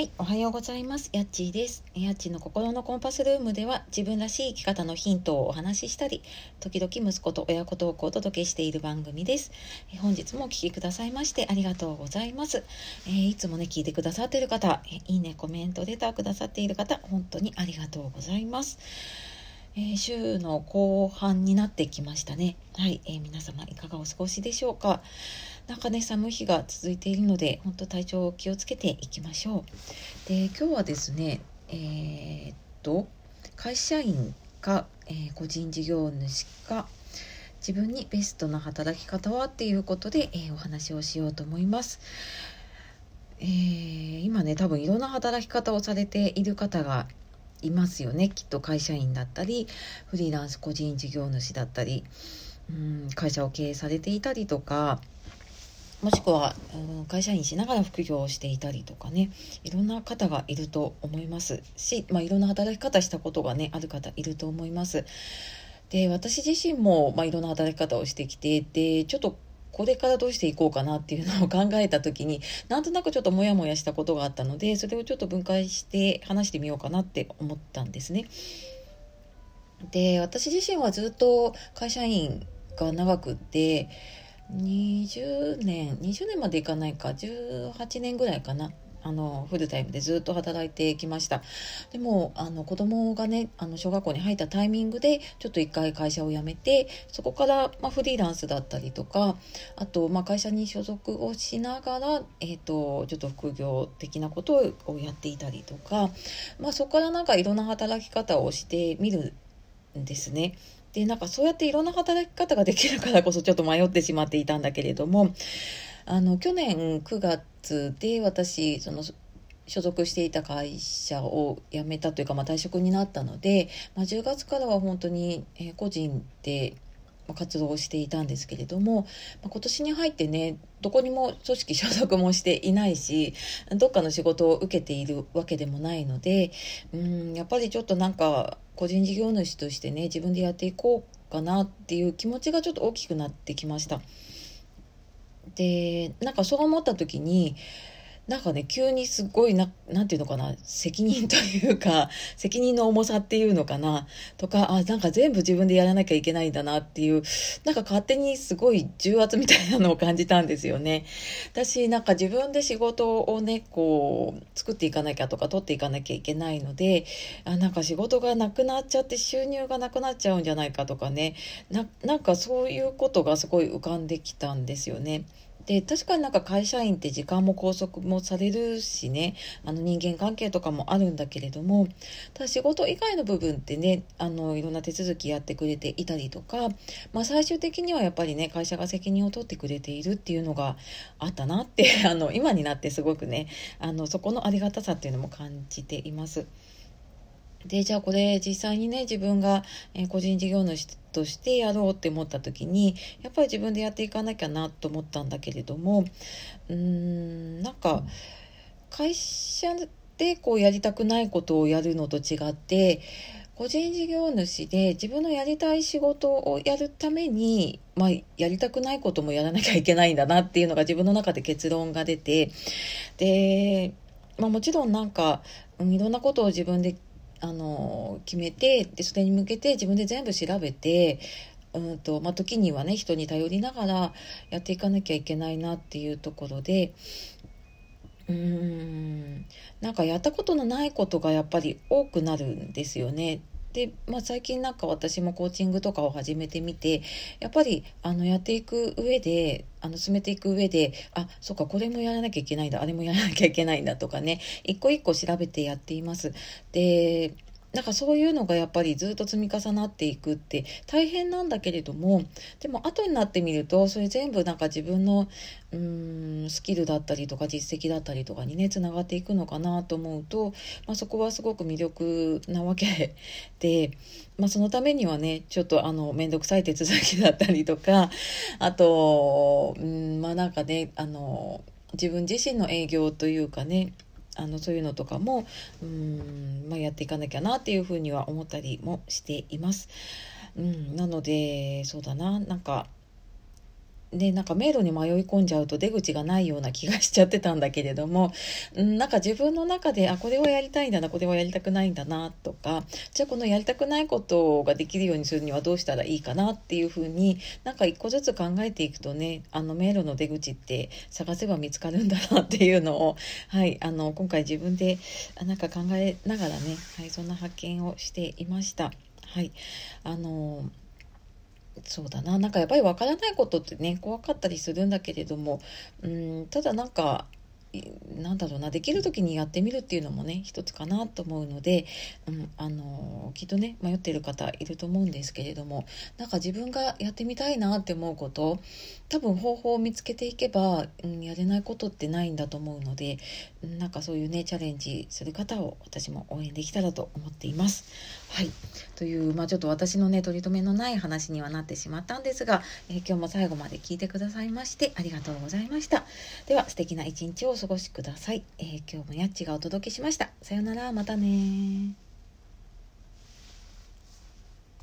はい、おはようございます。やっちーです。やっちーの心のコンパスルームでは自分らしい生き方のヒントをお話ししたり、時々息子と親子トークをお届けしている番組です。本日もお聴きくださいましてありがとうございます。えー、いつもね、聞いてくださっている方、いいね、コメント、レターくださっている方、本当にありがとうございます。えー、週の後半になってきましたね。はい、えー、皆様いかがお過ごしでしょうか。なんかね寒い日が続いているので本当体調を気をつけていきましょうで今日はですねえー、っと会社員か、えー、個人事業主か自分にベストな働き方はっていうことで、えー、お話をしようと思います。えー、今ね多分いろんな働き方をされている方がいますよねきっと会社員だったりフリーランス個人事業主だったりうん会社を経営されていたりとかもしくは、うん、会社員しながら副業をしていたりとかねいろんな方がいると思いますし、まあ、いろんな働き方したことがねある方いると思います。で私自身も、まあ、いろんな働き方をしてきてでちょっとこれからどうしていこうかなっていうのを考えた時になんとなくちょっとモヤモヤしたことがあったのでそれをちょっと分解して話してみようかなって思ったんですね。で私自身はずっと会社員が長くって20年20年までいかないか。18年ぐらいかな。あのフルタイムでずっと働いてきました。でもあの子供がねあの小学校に入ったタイミングでちょっと一回会社を辞めてそこから、まあ、フリーランスだったりとかあと、まあ、会社に所属をしながら、えーと、ちょっと副業的なことをやっていたりとか、まあ、そこからなんかいろんな働き方をしてみるんですね。でなんかそうやっていろんな働き方ができるからこそちょっと迷ってしまっていたんだけれどもあの去年9月で私その所属していた会社を辞めたというか、まあ、退職になったので、まあ、10月からは本当に、え個人で活動をしていたんですけれども、まあ、今年に入ってねどこにも組織所属もしていないしどっかの仕事を受けているわけでもないのでうんやっぱりちょっとなんか個人事業主としてね自分でやっていこうかなっていう気持ちがちょっと大きくなってきました。でなんかそう思った時になんかね急にすごいな何て言うのかな責任というか 責任の重さっていうのかなとかあなんか全部自分でやらなきゃいけないんだなっていうなんか勝手にすごい重圧みたいなのを感じたんですよね。私なんか自分で仕事をねこう作っていかなきゃとか取っていかなきゃいけないのであなんか仕事がなくなっちゃって収入がなくなっちゃうんじゃないかとかねなんかそういうことがすごい浮かんできたんですよね。で確かになんか会社員って時間も拘束もされるしねあの人間関係とかもあるんだけれどもただ仕事以外の部分ってねあのいろんな手続きやってくれていたりとか、まあ、最終的にはやっぱりね会社が責任を取ってくれているっていうのがあったなってあの今になってすごくねあのそこのありがたさっていうのも感じています。でじゃあこれ実際にね自分が、え個人事業主としてやろうって思った時にやっぱり自分でやっていかなきゃなと思ったんだけれどもうーんなんか会社でこうやりたくないことをやるのと違って個人事業主で自分のやりたい仕事をやるために、まあ、やりたくないこともやらなきゃいけないんだなっていうのが自分の中で結論が出てで、まあ、もちろんなんかいろんなことを自分であの決めてでそれに向けて自分で全部調べてうんとまあ、時にはね人に頼りながらやっていかなきゃいけないなっていうところでうーんなんかやったことのないことがやっぱり多くなるんですよね。で、まあ、最近なんか私もコーチングとかを始めてみてやっぱりあのやっていく上であの進めていく上であそっかこれもやらなきゃいけないんだあれもやらなきゃいけないんだとかね一個一個調べてやっています。でなんかそういうのがやっぱりずっと積み重なっていくって大変なんだけれどもでも後になってみるとそれ全部なんか自分のうーんスキルだったりとか実績だったりとかにねつながっていくのかなと思うと、まあ、そこはすごく魅力なわけで、まあ、そのためにはねちょっとあの面倒くさい手続きだったりとかあとうんまあなんかねあの自分自身の営業というかねあのそういうのとかもうん、まあ、やっていかなきゃなっていうふうには思ったりもしています。うん、なのでそうだななんかでなんか迷路に迷い込んじゃうと出口がないような気がしちゃってたんだけれども、うん、なんか自分の中であこれはやりたいんだなこれはやりたくないんだなとかじゃあこのやりたくないことができるようにするにはどうしたらいいかなっていうふうになんか一個ずつ考えていくとねあの迷路の出口って探せば見つかるんだなっていうのを、はい、あの今回自分でなんか考えながらね、はい、そんな発見をしていました。はいあのそうだななんかやっぱり分からないことってね怖かったりするんだけれどもうんただなんかなんだろうなできる時にやってみるっていうのもね一つかなと思うので、うん、あのきっとね迷ってる方いると思うんですけれどもなんか自分がやってみたいなって思うこと多分方法を見つけていけば、うん、やれないことってないんだと思うのでなんかそういうねチャレンジする方を私も応援できたらと思っています。はいという、まあ、ちょっと私のね取り留めのない話にはなってしまったんですが、えー、今日も最後まで聞いてくださいましてありがとうございました。では素敵な一日をお過ごしください。えー、今日もやっちがお届けしました。さよなら、またね